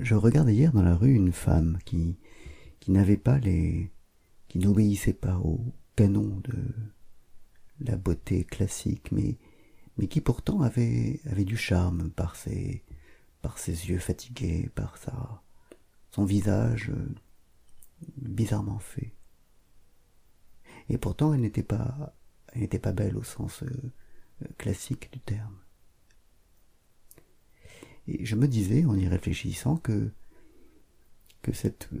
je regardais hier dans la rue une femme qui, qui n'avait pas les, qui n'obéissait pas au canon de la beauté classique, mais, mais qui pourtant avait, du charme par ses, par ses yeux fatigués, par sa, son visage euh, bizarrement fait. Et pourtant, elle n'était pas, elle n'était pas belle au sens euh, classique du terme. Et je me disais, en y réfléchissant, que, cette euh,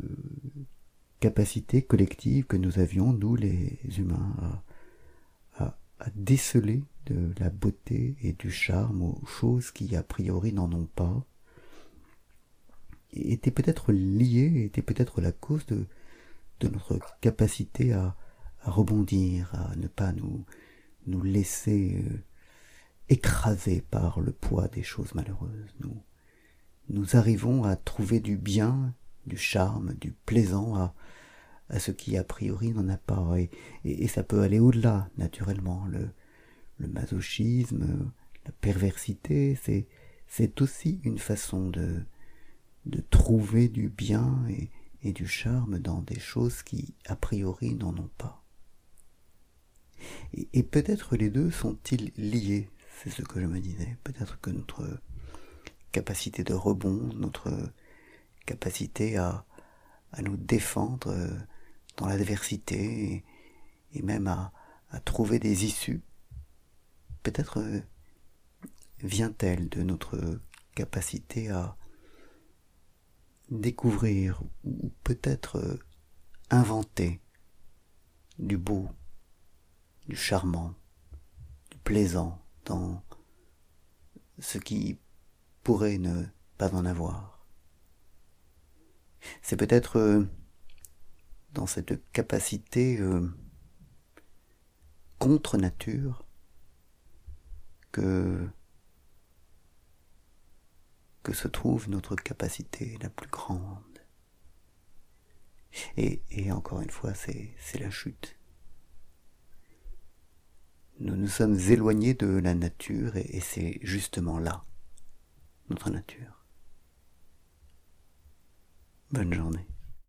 capacité collective que nous avions, nous les humains, à, déceler de la beauté et du charme aux choses qui a priori n'en ont pas, était peut-être liée, était peut-être la cause de, notre capacité à, rebondir, à ne pas nous, nous laisser écraser par le poids des choses malheureuses. Nous, nous arrivons à trouver du bien, du charme, du plaisant à, à ce qui a priori n'en a pas. Et, ça peut aller au-delà, naturellement. Le, masochisme, la perversité, c'est, c'est aussi une façon de, de trouver du bien et, du charme dans des choses qui a priori n'en ont pas. Et peut-être les deux sont-ils liés, c'est ce que je me disais. Peut-être que notre capacité de rebond, notre capacité à, nous défendre dans l'adversité et, même à, à, trouver des issues, peut-être vient-elle de notre capacité à découvrir ou peut-être inventer du beau, du charmant, du plaisant dans ce qui pourrait ne pas en avoir. C'est peut-être euh, dans cette capacité euh, contre nature que se trouve notre capacité la plus grande. Et encore une fois, c'est la chute. Nous nous sommes éloignés de la nature et, c'est justement là notre nature. Bonne journée.